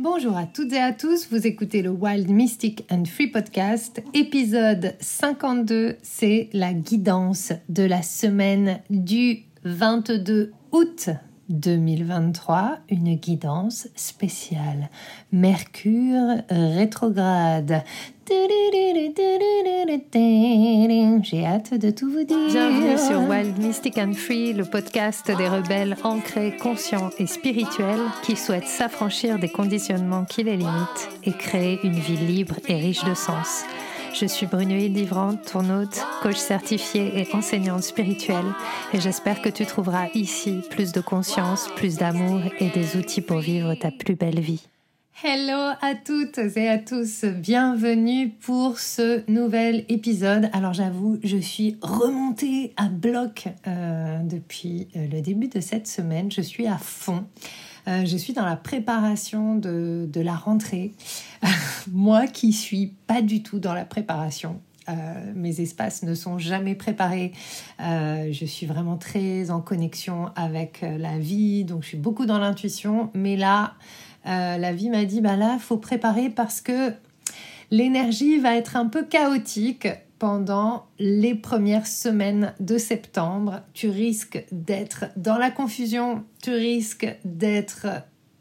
Bonjour à toutes et à tous, vous écoutez le Wild Mystic and Free Podcast, épisode 52, c'est la guidance de la semaine du 22 août 2023, une guidance spéciale. Mercure rétrograde. J'ai hâte de tout vous dire. Bienvenue sur Wild Mystic and Free, le podcast des rebelles ancrés, conscients et spirituels qui souhaitent s'affranchir des conditionnements qui les limitent et créer une vie libre et riche de sens. Je suis Brunoïde Livrante, ton hôte, coach certifiée et enseignante spirituelle, et j'espère que tu trouveras ici plus de conscience, plus d'amour et des outils pour vivre ta plus belle vie. Hello à toutes et à tous, bienvenue pour ce nouvel épisode. Alors j'avoue, je suis remontée à bloc euh, depuis euh, le début de cette semaine, je suis à fond. Euh, je suis dans la préparation de, la rentrée. Moi qui suis pas du tout dans la préparation, mes espaces ne sont jamais préparés. je suis vraiment très en connexion avec la vie, donc je suis beaucoup dans l'intuition. Mais là, euh, la vie m'a dit, bah là, faut préparer parce que l'énergie va être un peu chaotique pendant les premières semaines de septembre. Tu risques d'être dans la confusion, tu risques d'être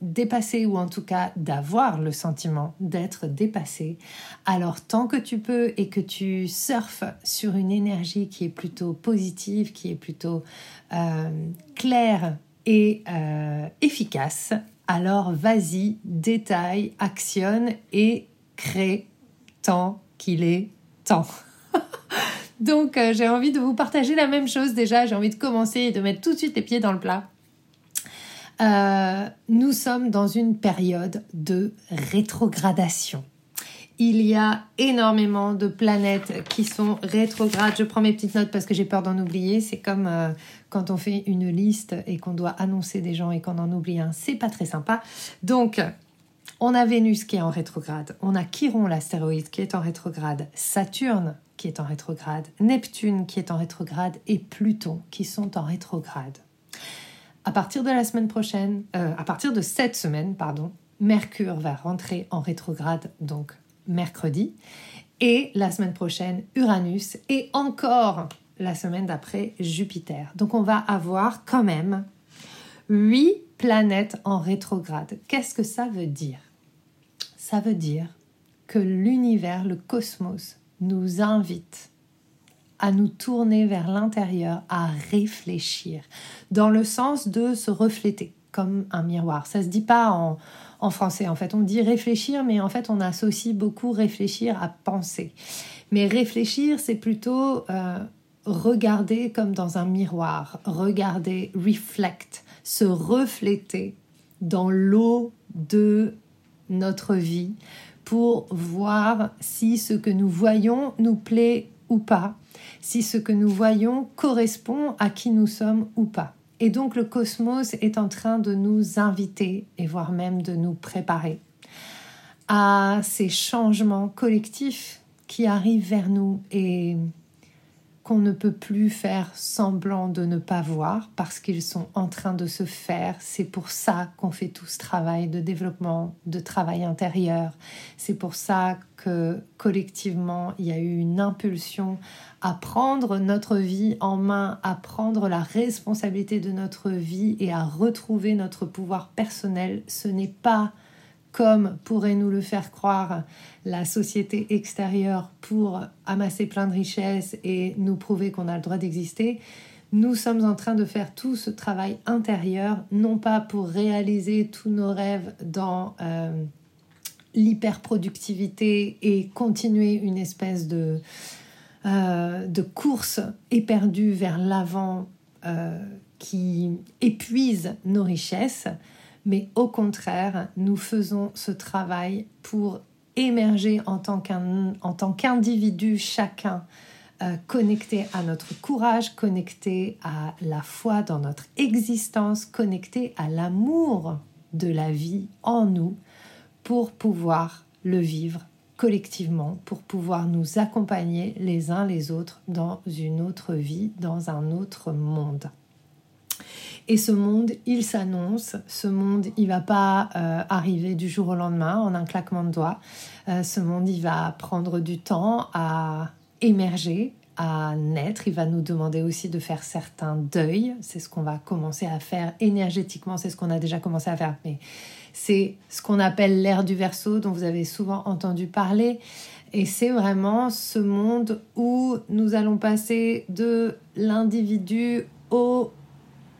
dépassé ou en tout cas d'avoir le sentiment d'être dépassé. Alors tant que tu peux et que tu surfes sur une énergie qui est plutôt positive, qui est plutôt euh, claire et euh, efficace, alors vas-y, détaille, actionne et crée tant qu'il est temps. Donc euh, j'ai envie de vous partager la même chose déjà, j'ai envie de commencer et de mettre tout de suite les pieds dans le plat. Euh, nous sommes dans une période de rétrogradation il y a énormément de planètes qui sont rétrogrades. Je prends mes petites notes parce que j'ai peur d'en oublier. C'est comme euh, quand on fait une liste et qu'on doit annoncer des gens et qu'on en oublie un. C'est pas très sympa. Donc, on a Vénus qui est en rétrograde. On a Chiron, l'astéroïde, qui est en rétrograde. Saturne qui est en rétrograde. Neptune qui est en rétrograde. Et Pluton qui sont en rétrograde. À partir de la semaine prochaine, euh, à partir de cette semaine, pardon, Mercure va rentrer en rétrograde, donc mercredi. Et la semaine prochaine, Uranus. Et encore la semaine d'après, Jupiter. Donc on va avoir quand même huit planètes en rétrograde. Qu'est-ce que ça veut dire? Ça veut dire que l'univers, le cosmos, nous invite à nous tourner vers l'intérieur, à réfléchir, dans le sens de se refléter comme un miroir. Ça se dit pas en, en français. En fait, on dit réfléchir, mais en fait, on associe beaucoup réfléchir à penser. Mais réfléchir, c'est plutôt euh, regarder comme dans un miroir, regarder, reflect, se refléter dans l'eau de notre vie pour voir si ce que nous voyons nous plaît ou pas, si ce que nous voyons correspond à qui nous sommes ou pas. Et donc le cosmos est en train de nous inviter, et voire même de nous préparer à ces changements collectifs qui arrivent vers nous et qu'on ne peut plus faire semblant de ne pas voir parce qu'ils sont en train de se faire. C'est pour ça qu'on fait tout ce travail de développement, de travail intérieur. C'est pour ça que collectivement, il y a eu une impulsion à prendre notre vie en main, à prendre la responsabilité de notre vie et à retrouver notre pouvoir personnel. Ce n'est pas comme pourrait nous le faire croire la société extérieure pour amasser plein de richesses et nous prouver qu'on a le droit d'exister, nous sommes en train de faire tout ce travail intérieur, non pas pour réaliser tous nos rêves dans euh, l'hyperproductivité et continuer une espèce de, euh, course éperdue vers l'avant euh, qui épuise nos richesses, mais au contraire, nous faisons ce travail pour émerger en tant qu'individu chacun, euh, connecté à notre courage, connecté à la foi dans notre existence, connecté à l'amour de la vie en nous pour pouvoir le vivre collectivement, pour pouvoir nous accompagner les uns les autres dans une autre vie, dans un autre monde. Et ce monde, il s'annonce. Ce monde, il va pas euh, arriver du jour au lendemain en un claquement de doigts. Euh, ce monde, il va prendre du temps à émerger, à naître. Il va nous demander aussi de faire certains deuils. C'est ce qu'on va commencer à faire énergétiquement. C'est ce qu'on a déjà commencé à faire. Mais c'est ce qu'on appelle l'ère du verso, dont vous avez souvent entendu parler. Et c'est vraiment ce monde où nous allons passer de l'individu au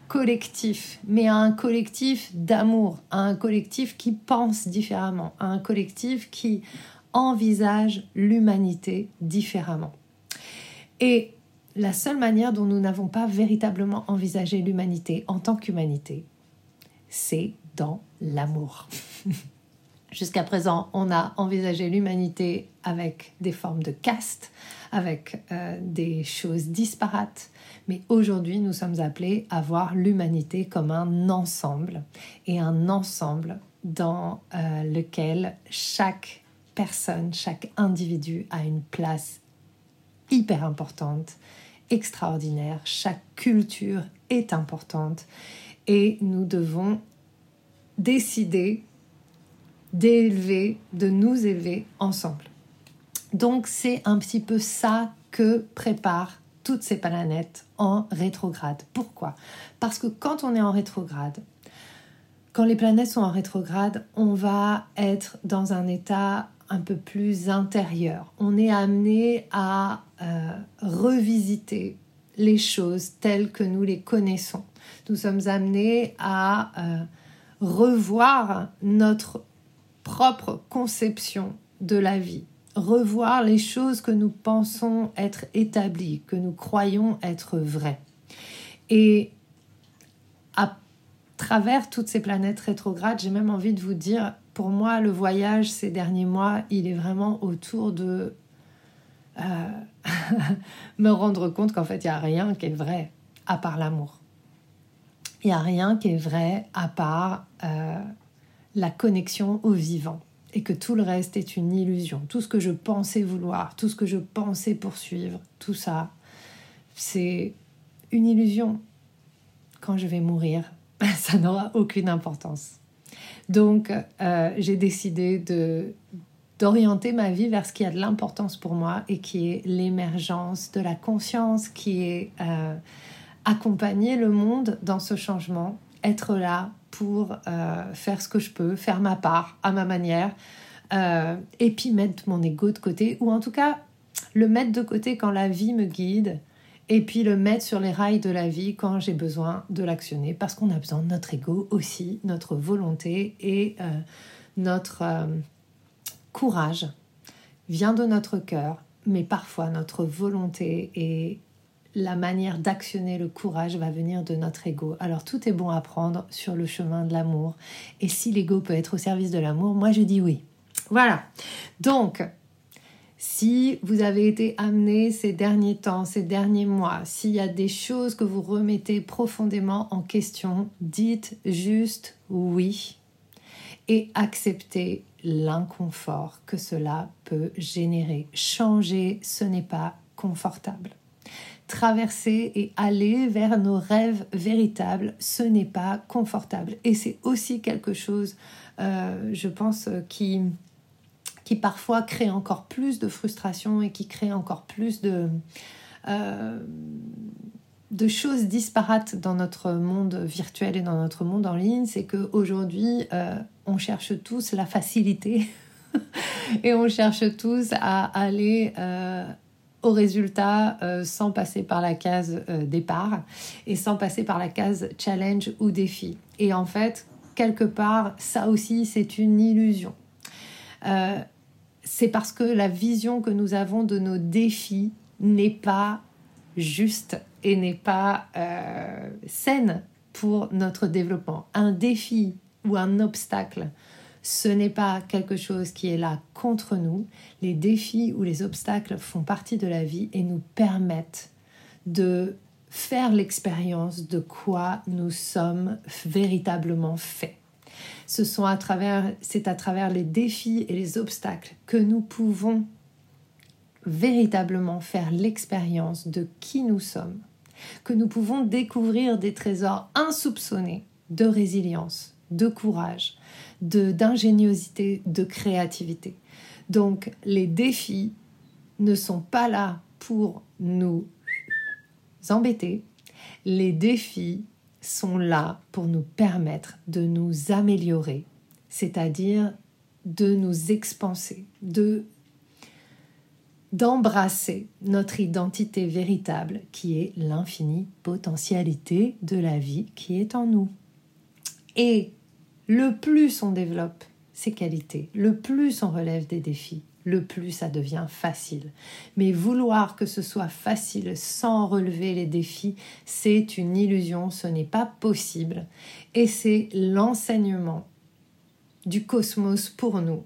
collectif, mais à un collectif d'amour, à un collectif qui pense différemment, à un collectif qui envisage l'humanité différemment. Et la seule manière dont nous n'avons pas véritablement envisagé l'humanité en tant qu'humanité, c'est dans l'amour. Jusqu'à présent, on a envisagé l'humanité avec des formes de caste, avec euh, des choses disparates, mais aujourd'hui, nous sommes appelés à voir l'humanité comme un ensemble, et un ensemble dans euh, lequel chaque personne, chaque individu a une place hyper importante, extraordinaire, chaque culture est importante, et nous devons décider d'élever, de nous élever ensemble. Donc c'est un petit peu ça que préparent toutes ces planètes en rétrograde. Pourquoi? Parce que quand on est en rétrograde, quand les planètes sont en rétrograde, on va être dans un état un peu plus intérieur. On est amené à euh, revisiter les choses telles que nous les connaissons. Nous sommes amenés à euh, revoir notre propre conception de la vie, revoir les choses que nous pensons être établies, que nous croyons être vraies. Et à travers toutes ces planètes rétrogrades, j'ai même envie de vous dire, pour moi, le voyage ces derniers mois, il est vraiment autour de euh, me rendre compte qu'en fait, il n'y a rien qui est vrai à part l'amour. Il n'y a rien qui est vrai à part euh, la connexion au vivant et que tout le reste est une illusion. Tout ce que je pensais vouloir, tout ce que je pensais poursuivre, tout ça, c'est une illusion. Quand je vais mourir, ça n'aura aucune importance. Donc, euh, j'ai décidé de d'orienter ma vie vers ce qui a de l'importance pour moi et qui est l'émergence de la conscience, qui est euh, accompagner le monde dans ce changement, être là pour euh, faire ce que je peux, faire ma part à ma manière, euh, et puis mettre mon ego de côté, ou en tout cas le mettre de côté quand la vie me guide, et puis le mettre sur les rails de la vie quand j'ai besoin de l'actionner, parce qu'on a besoin de notre ego aussi, notre volonté et euh, notre courage. Vient de notre cœur, mais parfois notre volonté est la manière d'actionner le courage va venir de notre ego. Alors tout est bon à prendre sur le chemin de l'amour. Et si l'ego peut être au service de l'amour, moi je dis oui. Voilà. Donc, si vous avez été amené ces derniers temps, ces derniers mois, s'il y a des choses que vous remettez profondément en question, dites juste oui et acceptez l'inconfort que cela peut générer. Changer, ce n'est pas confortable traverser et aller vers nos rêves véritables, ce n'est pas confortable. Et c'est aussi quelque chose, euh, je pense, qui, qui parfois crée encore plus de frustration et qui crée encore plus de, euh, de choses disparates dans notre monde virtuel et dans notre monde en ligne. C'est qu'aujourd'hui, euh, on cherche tous la facilité. et on cherche tous à aller au résultat euh, sans passer par la case euh, départ et sans passer par la case challenge ou défi. Et en fait, quelque part, ça aussi, c'est une illusion. Euh, c'est parce que la vision que nous avons de nos défis n'est pas juste et n'est pas saine pour notre développement. Un défi ou un obstacle ce n'est pas quelque chose qui est là contre nous. Les défis ou les obstacles font partie de la vie et nous permettent de faire l'expérience de quoi nous sommes véritablement faits. Ce sont à travers, c'est à travers les défis et les obstacles que nous pouvons véritablement faire l'expérience de qui nous sommes, que nous pouvons découvrir des trésors insoupçonnés de résilience, de courage, d'ingéniosité, de créativité. Donc les défis ne sont pas là pour nous embêter. Les défis sont là pour nous permettre de nous améliorer, c'est-à-dire de nous expanser, de d'embrasser notre identité véritable qui est l'infinie potentialité de la vie qui est en nous. Et le plus on développe ces qualités, le plus on relève des défis, le plus ça devient facile. Mais vouloir que ce soit facile sans relever les défis, c'est une illusion, ce n'est pas possible. Et c'est l'enseignement du cosmos pour nous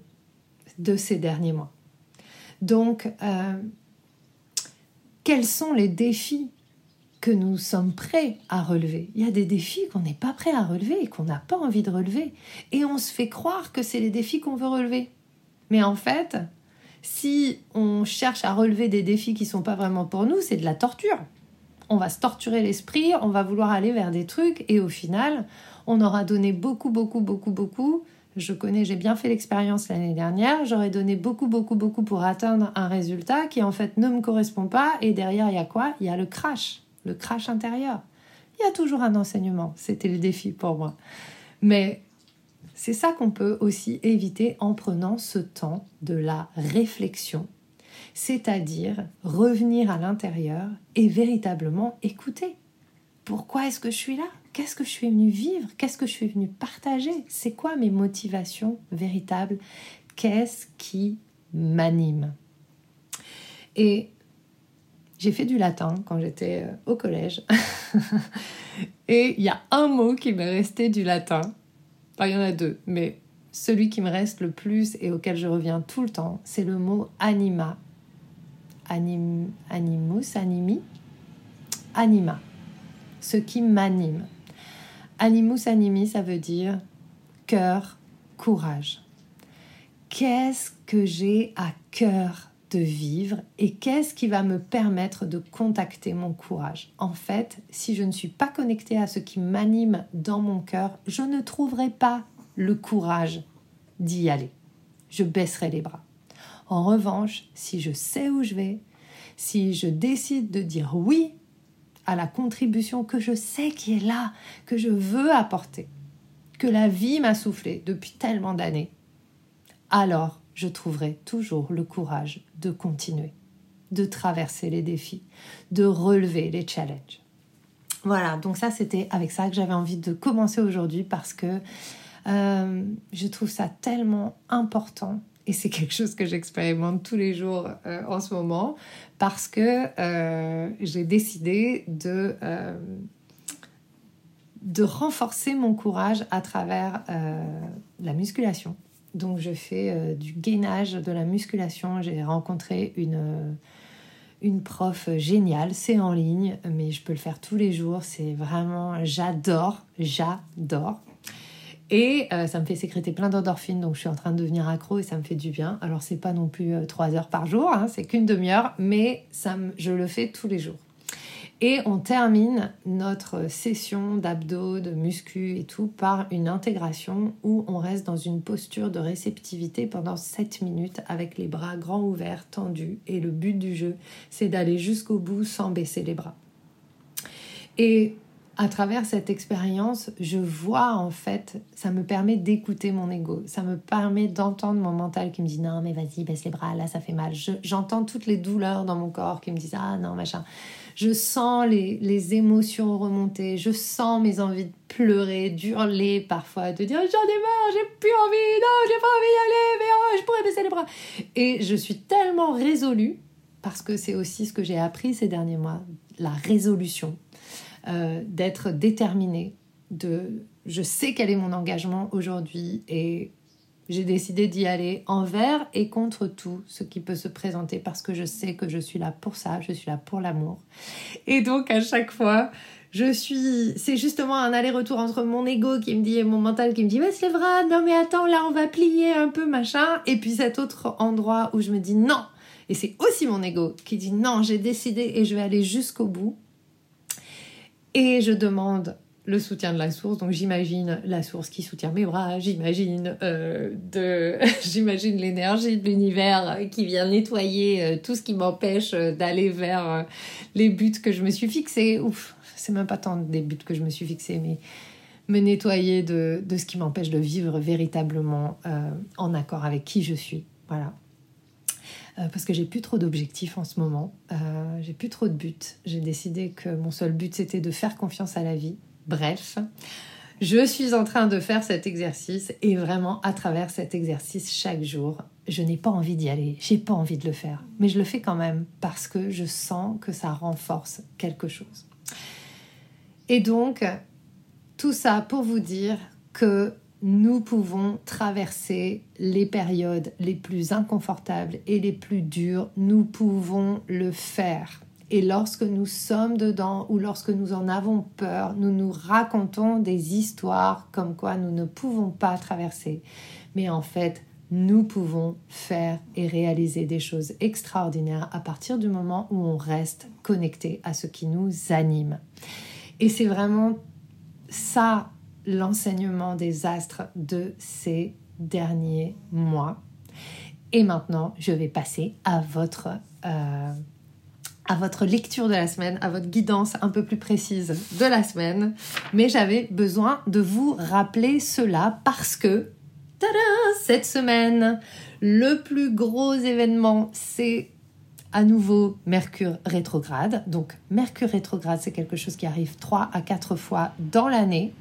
de ces derniers mois. Donc, euh, quels sont les défis que nous sommes prêts à relever. Il y a des défis qu'on n'est pas prêt à relever et qu'on n'a pas envie de relever. Et on se fait croire que c'est les défis qu'on veut relever. Mais en fait, si on cherche à relever des défis qui sont pas vraiment pour nous, c'est de la torture. On va se torturer l'esprit, on va vouloir aller vers des trucs et au final, on aura donné beaucoup, beaucoup, beaucoup, beaucoup. Je connais, j'ai bien fait l'expérience l'année dernière. J'aurais donné beaucoup, beaucoup, beaucoup pour atteindre un résultat qui en fait ne me correspond pas. Et derrière, il y a quoi? Il y a le crash, le crash intérieur. Il y a toujours un enseignement. C'était le défi pour moi. Mais c'est ça qu'on peut aussi éviter en prenant ce temps de la réflexion, c'est-à-dire revenir à l'intérieur et véritablement écouter. Pourquoi est-ce que je suis là? Qu'est-ce que je suis venu vivre? Qu'est-ce que je suis venu partager? C'est quoi mes motivations véritables? Qu'est-ce qui m'anime? Et j'ai fait du latin quand j'étais euh, au collège. et il y a un mot qui m'est resté du latin il y en a deux, mais celui qui me reste le plus et auquel je reviens tout le temps, c'est le mot anima. Anim, animus, animi, anima. Ce qui m'anime. Animus animi, ça veut dire cœur, courage. Qu'est-ce que j'ai à cœur de vivre et qu'est-ce qui va me permettre de contacter mon courage? En fait, si je ne suis pas connectée à ce qui m'anime dans mon cœur, je ne trouverai pas le courage d'y aller. Je baisserai les bras. En revanche, si je sais où je vais, si je décide de dire oui à la contribution que je sais qui est là, que je veux apporter, que la vie m'a soufflé depuis tellement d'années, alors je trouverai toujours le courage de continuer, de traverser les défis, de relever les challenges. Voilà, donc ça c'était avec ça que j'avais envie de commencer aujourd'hui parce que euh, je trouve ça tellement important et c'est quelque chose que j'expérimente tous les jours euh, en ce moment parce que euh, j'ai décidé de, de renforcer mon courage à travers la musculation. Donc je fais euh, du gainage, de la musculation. J'ai rencontré une, euh, une prof géniale. C'est en ligne, mais je peux le faire tous les jours. C'est vraiment, j'adore, j'adore. Et euh, ça me fait sécréter plein d'endorphines, donc je suis en train de devenir accro et ça me fait du bien. Alors c'est pas non plus trois heures par jour, hein, c'est qu'une demi-heure, mais ça je le fais tous les jours. Et on termine notre session d'abdos, de muscu et tout par une intégration où on reste dans une posture de réceptivité pendant 7 minutes avec les bras grands ouverts, tendus. Et le but du jeu, c'est d'aller jusqu'au bout sans baisser les bras. Et à travers cette expérience, je vois en fait, ça me permet d'écouter mon ego, ça me permet d'entendre mon mental qui me dit non mais vas-y baisse les bras, là ça fait mal. J'entends toutes les douleurs dans mon corps qui me disent ah non machin je sens les, émotions remonter, je sens mes envies de pleurer, d'hurler parfois, de dire j'en ai marre, j'ai plus envie, non, j'ai pas envie d'y aller, mais oh, je pourrais baisser les bras. Et je suis tellement résolue, parce que c'est aussi ce que j'ai appris ces derniers mois, la résolution, euh, d'être déterminée, de je sais quel est mon engagement aujourd'hui et j'ai décidé d'y aller envers et contre tout ce qui peut se présenter parce que je sais que je suis là pour ça, je suis là pour l'amour. Et donc à chaque fois, je suis, c'est justement un aller-retour entre mon ego qui me dit et mon mental qui me dit mais c'est vrai, non mais attends là on va plier un peu machin, et puis cet autre endroit où je me dis non. Et c'est aussi mon ego qui dit non, j'ai décidé et je vais aller jusqu'au bout. Et je demande le soutien de la source. Donc j'imagine la source qui soutient mes bras, j'imagine euh, de, l'énergie de l'univers qui vient nettoyer euh, tout ce qui m'empêche euh, d'aller vers les buts que je me suis fixés. Ouf, c'est même pas tant des buts que je me suis fixés, mais me nettoyer de, de ce qui m'empêche de vivre véritablement en accord avec qui je suis. Voilà. parce que j'ai plus trop d'objectifs en ce moment, j'ai plus trop de buts. J'ai décidé que mon seul but c'était de faire confiance à la vie, Bref, je suis en train de faire cet exercice et vraiment à travers cet exercice chaque jour, je n'ai pas envie d'y aller, j'ai pas envie de le faire, mais je le fais quand même parce que je sens que ça renforce quelque chose. Et donc, tout ça pour vous dire que nous pouvons traverser les périodes les plus inconfortables et les plus dures, nous pouvons le faire. Et lorsque nous sommes dedans ou lorsque nous en avons peur, nous nous racontons des histoires comme quoi nous ne pouvons pas traverser. Mais en fait, nous pouvons faire et réaliser des choses extraordinaires à partir du moment où on reste connecté à ce qui nous anime. Et c'est vraiment ça l'enseignement des astres de ces derniers mois. Et maintenant, je vais passer à votre... Euh, à votre lecture de la semaine, à votre guidance un peu plus précise de la semaine. Mais j'avais besoin de vous rappeler cela parce que, tada, cette semaine, le plus gros événement, c'est à nouveau Mercure rétrograde. Donc Mercure rétrograde, c'est quelque chose qui arrive 3 à 4 fois dans l'année.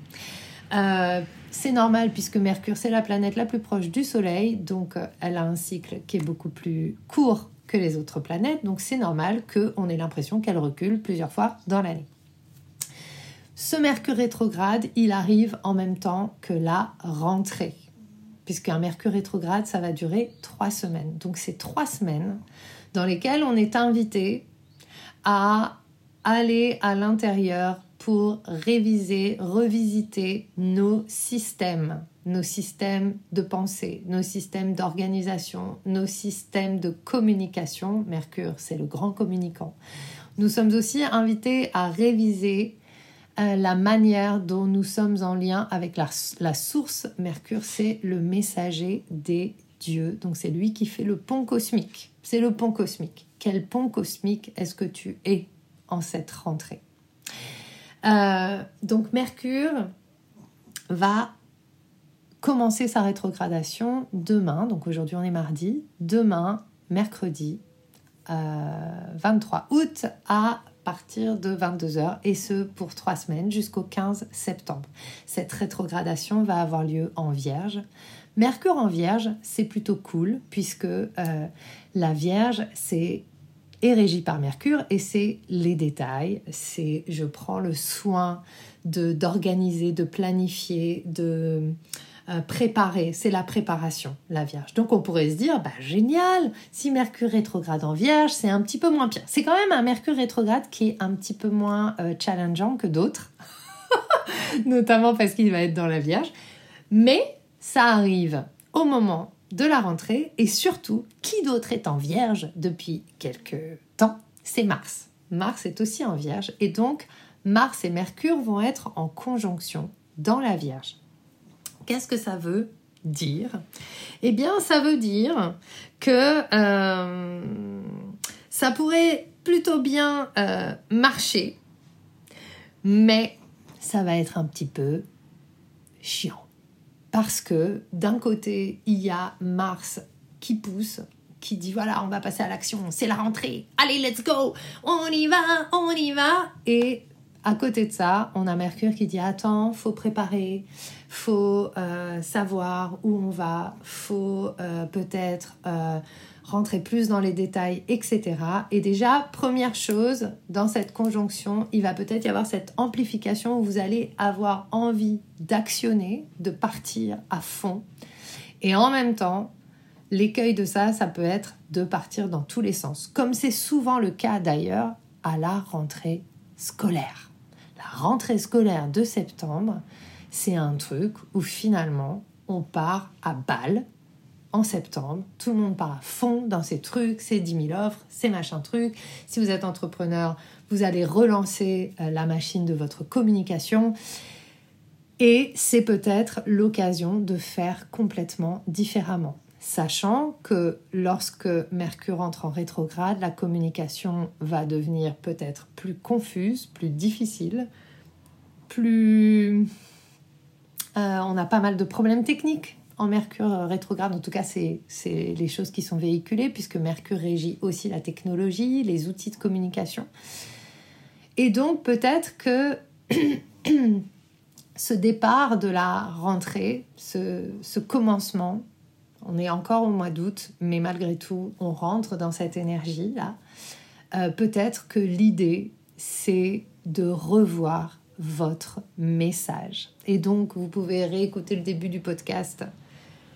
Euh, c'est normal puisque Mercure, c'est la planète la plus proche du Soleil, donc euh, elle a un cycle qui est beaucoup plus court les autres planètes, donc c'est normal qu'on ait l'impression qu'elle recule plusieurs fois dans l'année. Ce Mercure rétrograde, il arrive en même temps que la rentrée, puisqu'un Mercure rétrograde, ça va durer trois semaines. Donc c'est trois semaines dans lesquelles on est invité à aller à l'intérieur pour réviser, revisiter nos systèmes, nos systèmes de pensée, nos systèmes d'organisation, nos systèmes de communication. Mercure, c'est le grand communicant. Nous sommes aussi invités à réviser euh, la manière dont nous sommes en lien avec la, la source. Mercure, c'est le messager des dieux. Donc c'est lui qui fait le pont cosmique. C'est le pont cosmique. Quel pont cosmique est-ce que tu es en cette rentrée? Euh, donc Mercure va commencer sa rétrogradation demain, donc aujourd'hui on est mardi, demain, mercredi 23 euh, août à partir de 22h et ce pour trois semaines jusqu'au 15 septembre. Cette rétrogradation va avoir lieu en Vierge. Mercure en Vierge, c'est plutôt cool puisque euh, la Vierge, c'est est régi par Mercure et c'est les détails, c'est je prends le soin de d'organiser, de planifier, de euh, préparer, c'est la préparation, la Vierge. Donc on pourrait se dire, bah génial, si Mercure rétrograde en Vierge, c'est un petit peu moins pire. C'est quand même un Mercure rétrograde qui est un petit peu moins euh, challengeant que d'autres, notamment parce qu'il va être dans la Vierge. Mais ça arrive au moment de la rentrée et surtout, qui d'autre est en vierge depuis quelques temps? C'est Mars. Mars est aussi en vierge et donc Mars et Mercure vont être en conjonction dans la vierge. Qu'est-ce que ça veut dire? Eh bien, ça veut dire que euh, ça pourrait plutôt bien euh, marcher, mais ça va être un petit peu chiant parce que d'un côté, il y a Mars qui pousse, qui dit voilà, on va passer à l'action, c'est la rentrée, allez, let's go, on y va, on y va. Et à côté de ça, on a Mercure qui dit attends, faut préparer, faut euh, savoir où on va, faut euh, peut-être euh, rentrer plus dans les détails, etc. Et déjà, première chose, dans cette conjonction, il va peut-être y avoir cette amplification où vous allez avoir envie d'actionner, de partir à fond. Et en même temps, l'écueil de ça, ça peut être de partir dans tous les sens, comme c'est souvent le cas d'ailleurs à la rentrée scolaire. La rentrée scolaire de septembre, c'est un truc où finalement on part à balle en septembre. Tout le monde part à fond dans ces trucs, ces 10 000 offres, ces machins trucs. Si vous êtes entrepreneur, vous allez relancer euh, la machine de votre communication. Et c'est peut-être l'occasion de faire complètement différemment. Sachant que lorsque Mercure entre en rétrograde, la communication va devenir peut-être plus confuse, plus difficile, plus... Euh, on a pas mal de problèmes techniques en Mercure rétrograde. En tout cas, c'est les choses qui sont véhiculées, puisque Mercure régit aussi la technologie, les outils de communication. Et donc, peut-être que ce départ de la rentrée, ce, commencement, on est encore au mois d'août, mais malgré tout, on rentre dans cette énergie-là. Euh, peut-être que l'idée, c'est de revoir votre message. Et donc, vous pouvez réécouter le début du podcast.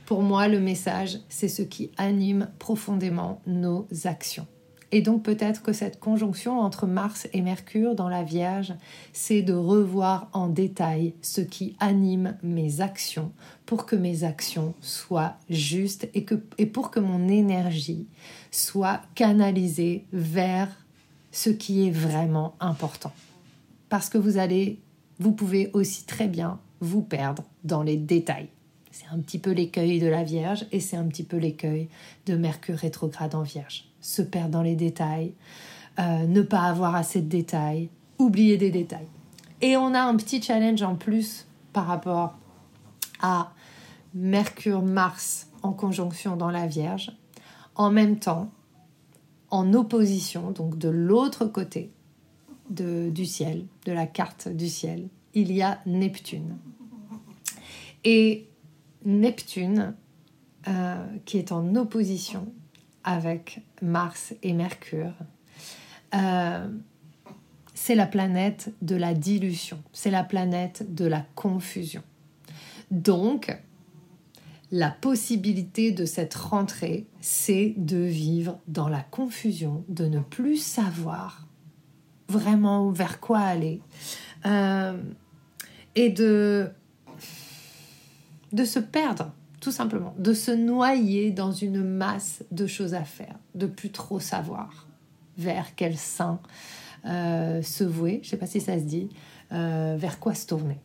Pour moi, le message, c'est ce qui anime profondément nos actions. Et donc peut-être que cette conjonction entre Mars et Mercure dans la Vierge, c'est de revoir en détail ce qui anime mes actions pour que mes actions soient justes et, que, et pour que mon énergie soit canalisée vers ce qui est vraiment important. Parce que vous allez, vous pouvez aussi très bien vous perdre dans les détails. C'est un petit peu l'écueil de la Vierge et c'est un petit peu l'écueil de Mercure rétrograde en Vierge se perdre dans les détails, euh, ne pas avoir assez de détails, oublier des détails. Et on a un petit challenge en plus par rapport à Mercure-Mars en conjonction dans la Vierge. En même temps, en opposition, donc de l'autre côté du ciel, de la carte du ciel, il y a Neptune. Et Neptune, euh, qui est en opposition avec Mars et Mercure. Euh, c'est la planète de la dilution, c'est la planète de la confusion. Donc, la possibilité de cette rentrée, c'est de vivre dans la confusion, de ne plus savoir vraiment vers quoi aller euh, et de, de se perdre tout simplement, de se noyer dans une masse de choses à faire, de plus trop savoir vers quel sein euh, se vouer, je ne sais pas si ça se dit, euh, vers quoi se tourner.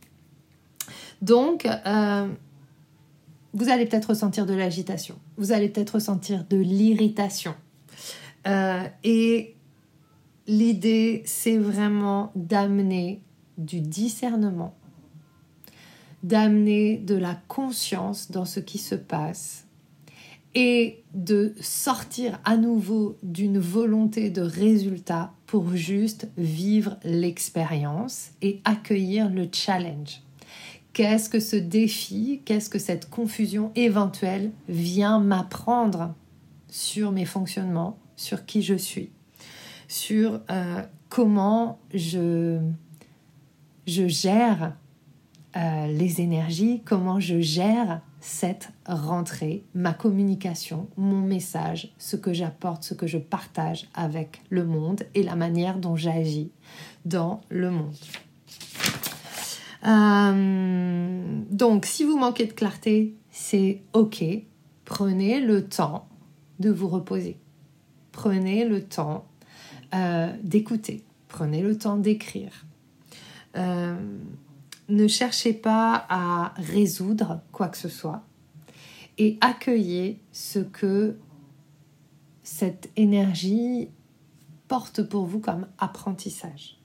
Donc, euh, vous allez peut-être ressentir de l'agitation, vous allez peut-être ressentir de l'irritation. et l'idée, c'est vraiment d'amener du discernement d'amener de la conscience dans ce qui se passe et de sortir à nouveau d'une volonté de résultat pour juste vivre l'expérience et accueillir le challenge. Qu'est-ce que ce défi, qu'est-ce que cette confusion éventuelle vient m'apprendre sur mes fonctionnements, sur qui je suis, sur euh, comment je, je gère euh, les énergies, comment je gère cette rentrée, ma communication, mon message, ce que j'apporte, ce que je partage avec le monde et la manière dont j'agis dans le monde. Euh, donc, si vous manquez de clarté, c'est OK. Prenez le temps de vous reposer. Prenez le temps euh, d'écouter. Prenez le temps d'écrire ne cherchez pas à résoudre quoi que ce soit et accueillez ce que cette énergie porte pour vous comme apprentissage.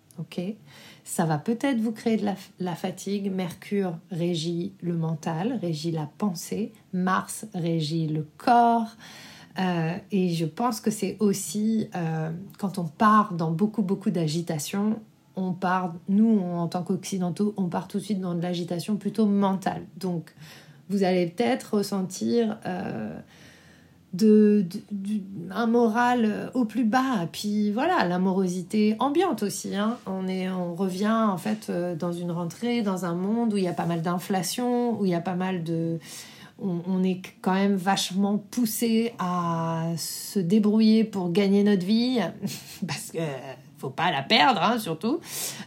Ça va peut-être vous créer de la, fatigue. Mercure régit le mental, régit la pensée. Mars régit le corps. Euh, et je pense que c'est aussi euh, quand on part dans beaucoup beaucoup d'agitation, on part, nous en tant qu'occidentaux, on part tout de suite dans de l'agitation plutôt mentale. Donc vous allez peut-être ressentir euh, un moral au plus bas. Puis voilà, l'amorosité ambiante aussi. Hein. On, est, on revient en fait euh, dans une rentrée, dans un monde où il y a pas mal d'inflation, où il y a pas mal de... on, est quand même vachement poussé à se débrouiller pour gagner notre vie parce que pas la perdre, hein, surtout.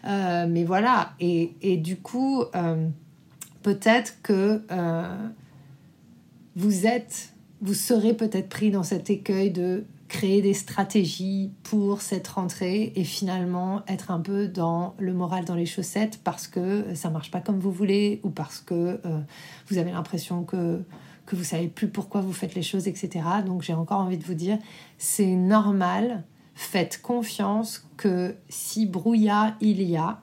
Euh, mais voilà, et, du coup, euh, peut-être que euh, vous êtes vous serez peut-être pris dans cet écueil de créer des stratégies pour cette rentrée et finalement être un peu dans le moral dans les chaussettes parce que ça marche pas comme vous voulez ou parce que vous avez l'impression que que vous savez plus pourquoi vous faites les choses, etc. Donc j'ai encore envie de vous dire, c'est normal. Faites confiance que si brouillard il y a,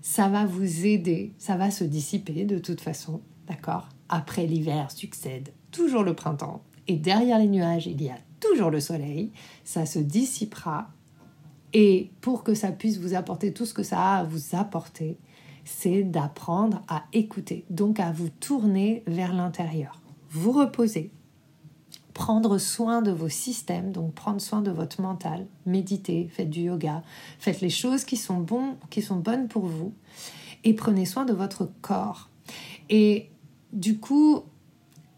ça va vous aider, ça va se dissiper de toute façon, d'accord? Après l'hiver succède toujours le printemps et derrière les nuages, il y a toujours le soleil, ça se dissipera. Et pour que ça puisse vous apporter tout ce que ça a à vous apporter, c'est d'apprendre à écouter, donc à vous tourner vers l'intérieur. Vous reposer, prendre soin de vos systèmes, donc prendre soin de votre mental, méditer, faites du yoga, faites les choses qui sont, bons, qui sont bonnes pour vous et prenez soin de votre corps. Et du coup,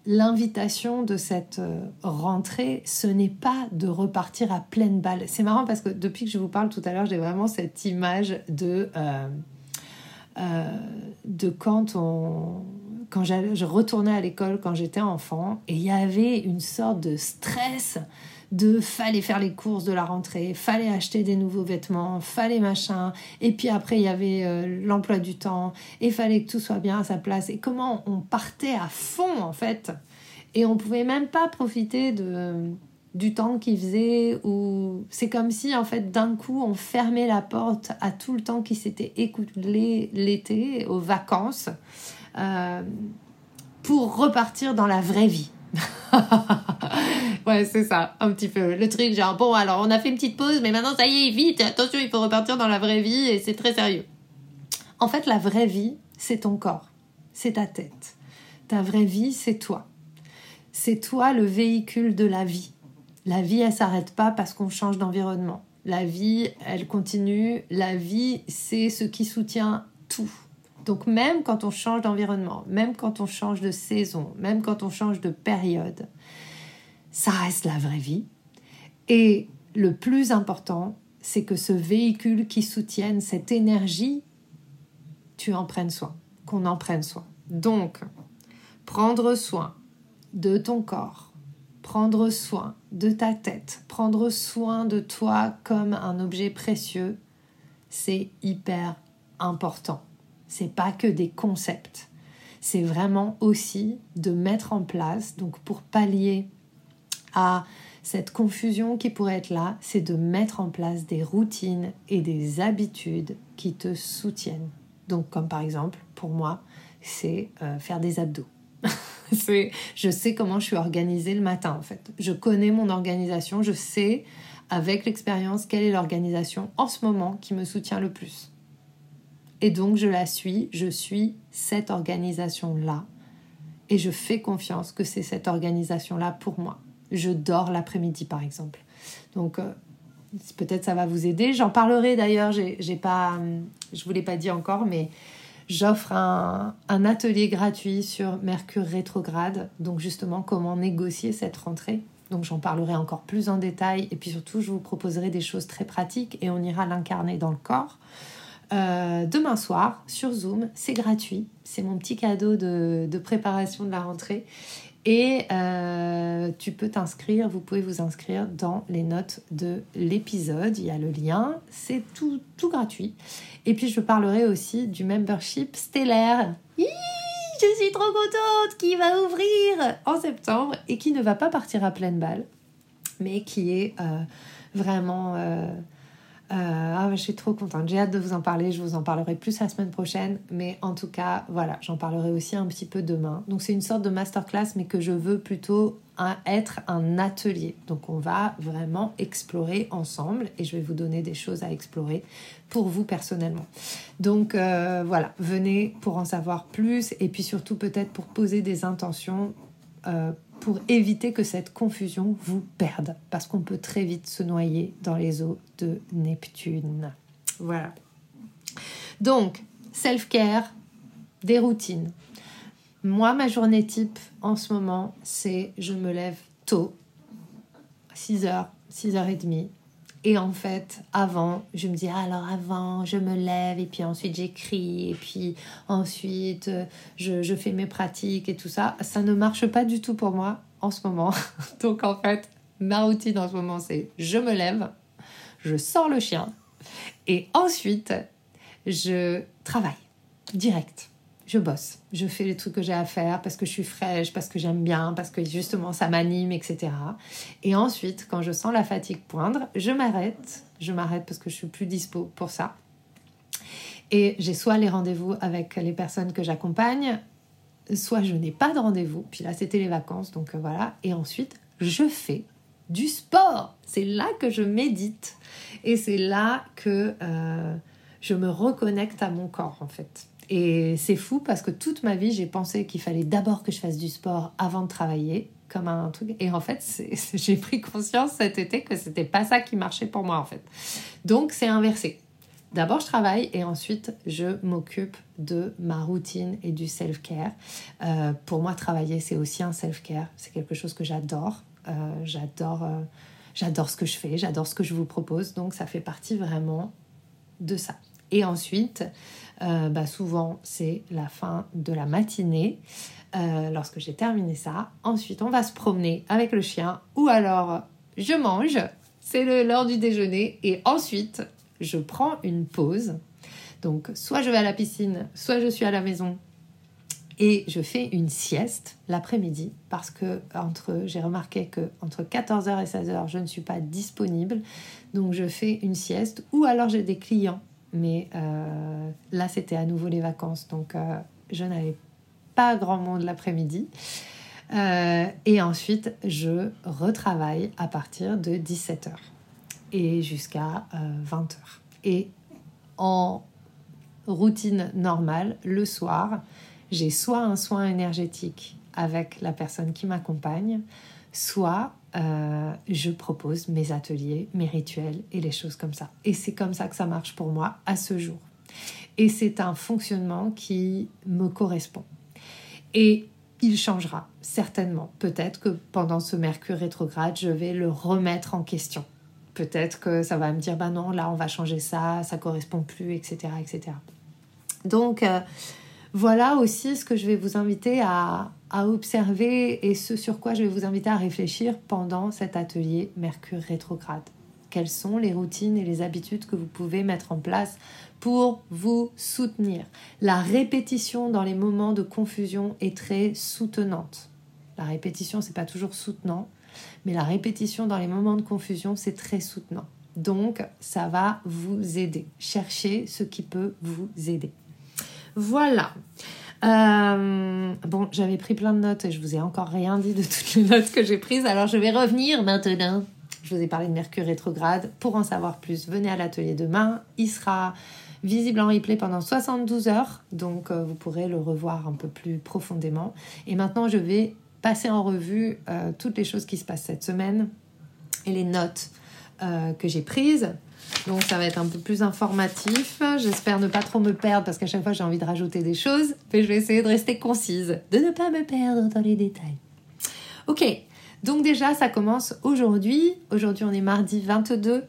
l'invitation de cette euh, rentrée, ce n'est pas de repartir à pleine balle. C'est marrant parce que depuis que je vous parle tout à l'heure, j'ai vraiment cette image de, euh, euh, de quand on quand je retournais à l'école quand j'étais enfant et il y avait une sorte de stress de fallait faire les courses de la rentrée, fallait acheter des nouveaux vêtements, fallait machin, et puis après il y avait euh, l'emploi du temps, et fallait que tout soit bien à sa place, et comment on partait à fond en fait, et on pouvait même pas profiter de du temps qu'il faisait ou c'est comme si en fait d'un coup on fermait la porte à tout le temps qui s'était écoulé l'été aux vacances euh, pour repartir dans la vraie vie ouais, c'est ça, un petit peu. Le truc, genre, bon, alors on a fait une petite pause, mais maintenant ça y est, vite, attention, il faut repartir dans la vraie vie et c'est très sérieux. En fait, la vraie vie, c'est ton corps, c'est ta tête. Ta vraie vie, c'est toi. C'est toi le véhicule de la vie. La vie, elle s'arrête pas parce qu'on change d'environnement. La vie, elle continue. La vie, c'est ce qui soutient tout. Donc même quand on change d'environnement, même quand on change de saison, même quand on change de période, ça reste la vraie vie. Et le plus important, c'est que ce véhicule qui soutienne cette énergie, tu en prennes soin, qu'on en prenne soin. Donc, prendre soin de ton corps, prendre soin de ta tête, prendre soin de toi comme un objet précieux, c'est hyper important c'est pas que des concepts. C'est vraiment aussi de mettre en place, donc pour pallier à cette confusion qui pourrait être là, c'est de mettre en place des routines et des habitudes qui te soutiennent. Donc comme par exemple, pour moi, c'est euh, faire des abdos. je sais comment je suis organisée le matin en fait. Je connais mon organisation, je sais avec l'expérience quelle est l'organisation en ce moment qui me soutient le plus. Et donc je la suis, je suis cette organisation-là. Et je fais confiance que c'est cette organisation-là pour moi. Je dors l'après-midi par exemple. Donc euh, peut-être ça va vous aider. J'en parlerai d'ailleurs, j'ai pas, je vous l'ai pas dit encore, mais j'offre un, un, atelier gratuit sur Mercure rétrograde. Donc justement comment négocier cette rentrée. Donc j'en parlerai encore plus en détail et puis surtout je vous proposerai des choses très pratiques et on ira l'incarner dans le corps. Euh, demain soir sur Zoom. C'est gratuit. C'est mon petit cadeau de, préparation de la rentrée. Et euh, tu peux t'inscrire, vous pouvez vous inscrire dans les notes de l'épisode. Il y a le lien. C'est tout, tout gratuit. Et puis je parlerai aussi du membership stellaire. je suis trop contente qui va ouvrir en septembre et qui ne va pas partir à pleine balle, mais qui est euh, vraiment euh, ah, je suis trop contente. J'ai hâte de vous en parler. Je vous en parlerai plus la semaine prochaine. Mais en tout cas, voilà, j'en parlerai aussi un petit peu demain. Donc, c'est une sorte de masterclass, mais que je veux plutôt être un atelier. Donc, on va vraiment explorer ensemble et je vais vous donner des choses à explorer pour vous personnellement. Donc, euh, voilà, venez pour en savoir plus et puis surtout peut-être pour poser des intentions. Euh, pour éviter que cette confusion vous perde, parce qu'on peut très vite se noyer dans les eaux de Neptune. Voilà. Donc, self-care, des routines. Moi, ma journée type en ce moment, c'est je me lève tôt, 6h, 6h30, Et en fait, avant, je me dis, alors avant, je me lève et puis ensuite j'écris et puis ensuite euh, je, je, fais mes pratiques et tout ça. Ça ne marche pas du tout pour moi en ce moment. Donc en fait, ma routine en ce moment, c'est je me lève, je sors le chien et ensuite je travaille direct je bosse. Je fais les trucs que j'ai à faire parce que je suis fraîche, parce que j'aime bien, parce que justement ça m'anime, etc. Et ensuite, quand je sens la fatigue poindre, je m'arrête. Je m'arrête parce que je suis plus dispo pour ça. Et j'ai soit les rendez-vous avec les personnes que j'accompagne, soit je n'ai pas de rendez-vous. Puis là, c'était les vacances, donc euh, voilà. Et ensuite, je fais du sport. C'est là que je médite. Et c'est là que euh, je me reconnecte à mon corps, en fait. Et c'est fou parce que toute ma vie, j'ai pensé qu'il fallait d'abord que je fasse du sport avant de travailler, comme un truc. Et en fait, j'ai pris conscience cet été que c'était pas ça qui marchait pour moi, en fait. Donc, c'est inversé. D'abord, je travaille et ensuite, je m'occupe de ma routine et du self-care. Euh, pour moi, travailler, c'est aussi un self-care. C'est quelque chose que j'adore. Euh, j'adore, euh, j'adore ce que je fais, j'adore ce que je vous propose. Donc, ça fait partie vraiment de ça. Et ensuite, euh, bah souvent c'est la fin de la matinée euh, lorsque j'ai terminé ça. Ensuite, on va se promener avec le chien ou alors je mange, c'est l'heure du déjeuner et ensuite je prends une pause. Donc soit je vais à la piscine, soit je suis à la maison et je fais une sieste l'après-midi parce que entre j'ai remarqué que entre 14h et 16h, je ne suis pas disponible. Donc je fais une sieste ou alors j'ai des clients mais euh, là, c'était à nouveau les vacances, donc euh, je n'avais pas grand monde l'après-midi. Euh, et ensuite, je retravaille à partir de 17h et jusqu'à 20h. Et en routine normale, le soir, j'ai soit un soin énergétique avec la personne qui m'accompagne, soit euh, je propose mes ateliers, mes rituels et les choses comme ça. Et c'est comme ça que ça marche pour moi à ce jour. Et c'est un fonctionnement qui me correspond. Et il changera certainement. Peut-être que pendant ce Mercure rétrograde, je vais le remettre en question. Peut-être que ça va me dire, bah non, là on va changer ça, ça correspond plus, etc. etc. Donc, euh, voilà aussi ce que je vais vous inviter à, observer et ce sur quoi je vais vous inviter à réfléchir pendant cet atelier Mercure rétrograde. Quelles sont les routines et les habitudes que vous pouvez mettre en place pour vous soutenir? La répétition dans les moments de confusion est très soutenante. La répétition, c'est pas toujours soutenant, mais la répétition dans les moments de confusion, c'est très soutenant. Donc, ça va vous aider. Cherchez ce qui peut vous aider. Voilà. Euh, bon, j'avais pris plein de notes et je vous ai encore rien dit de toutes les notes que j'ai prises, alors je vais revenir maintenant. Je vous ai parlé de Mercure rétrograde. Pour en savoir plus, venez à l'atelier demain. Il sera visible en replay pendant 72 heures, donc euh, vous pourrez le revoir un peu plus profondément. Et maintenant, je vais passer en revue euh, toutes les choses qui se passent cette semaine et les notes que j'ai prises. Donc ça va être un peu plus informatif. J'espère ne pas trop me perdre parce qu'à chaque fois j'ai envie de rajouter des choses. Mais je vais essayer de rester concise, de ne pas me perdre dans les détails. Ok, donc déjà ça commence aujourd'hui. Aujourd'hui on est mardi 22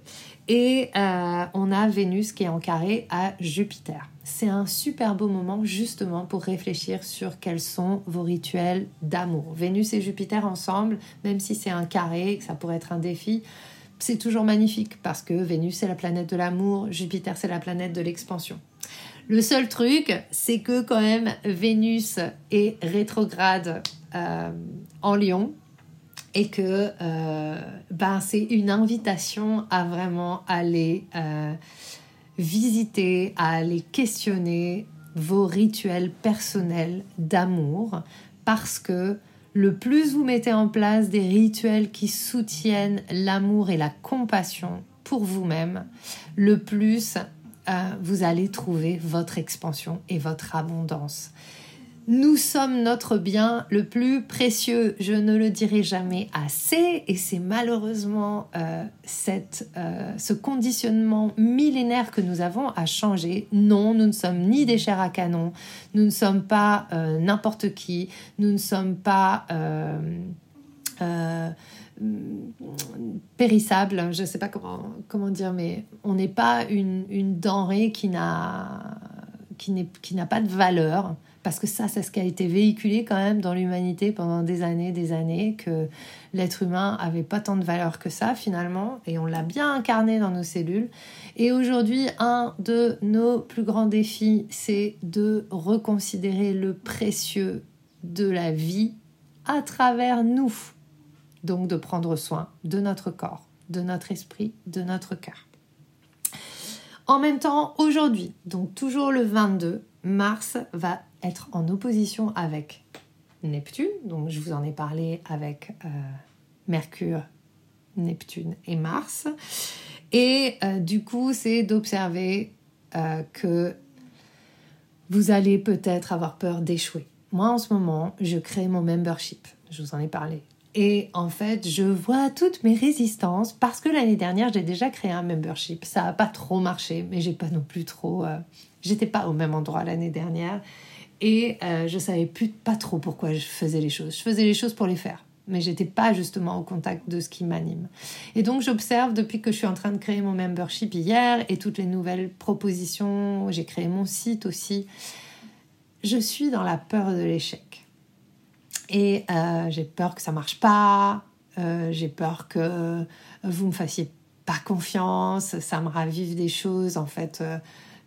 et euh, on a Vénus qui est en carré à Jupiter. C'est un super beau moment justement pour réfléchir sur quels sont vos rituels d'amour. Vénus et Jupiter ensemble, même si c'est un carré, ça pourrait être un défi, c'est toujours magnifique parce que Vénus c'est la planète de l'amour, Jupiter c'est la planète de l'expansion. Le seul truc, c'est que quand même Vénus est rétrograde euh, en Lion et que euh, ben, c'est une invitation à vraiment aller euh, visiter, à aller questionner vos rituels personnels d'amour parce que le plus vous mettez en place des rituels qui soutiennent l'amour et la compassion pour vous-même, le plus euh, vous allez trouver votre expansion et votre abondance. Nous sommes notre bien le plus précieux, je ne le dirai jamais assez, et c'est malheureusement euh, euh, ce conditionnement millénaire que nous avons à changer. Non, nous ne sommes ni des chairs à canon, nous ne sommes pas euh, n'importe qui, nous ne sommes pas périssable, je ne sais pas comment, comment dire, mais on n'est pas une, une denrée qui n'a qui, qui n'a pas de valeur, parce que ça, c'est ce qui a été véhiculé quand même dans l'humanité pendant des années, des années, que l'être humain avait pas tant de valeur que ça finalement, et on l'a bien incarné dans nos cellules. Et aujourd'hui, un de nos plus grands défis, c'est de reconsidérer le précieux de la vie à travers nous. Donc de prendre soin de notre corps, de notre esprit, de notre cœur. En même temps, aujourd'hui, donc toujours le 22, Mars va être en opposition avec Neptune, donc je vous en ai parlé avec euh, Mercure, Neptune et Mars. Et euh, du coup, c'est d'observer euh, que vous allez peut-être avoir peur d'échouer. Moi, en ce moment, je crée mon membership. Je vous en ai parlé. Et en fait, je vois toutes mes résistances parce que l'année dernière, j'ai déjà créé un membership. Ça n'a pas trop marché, mais j'ai pas non plus trop. J'étais pas au même endroit l'année dernière et euh, je savais plus pas trop pourquoi je faisais les choses. Je faisais les choses pour les faire, mais j'étais pas justement au contact de ce qui m'anime. Et donc j'observe depuis que je suis en train de créer mon membership hier et toutes les nouvelles propositions, j'ai créé mon site aussi. Je suis dans la peur de l'échec. Et euh, j'ai peur que ça marche pas, euh, j'ai peur que vous me fassiez pas confiance, ça me ravive des choses en fait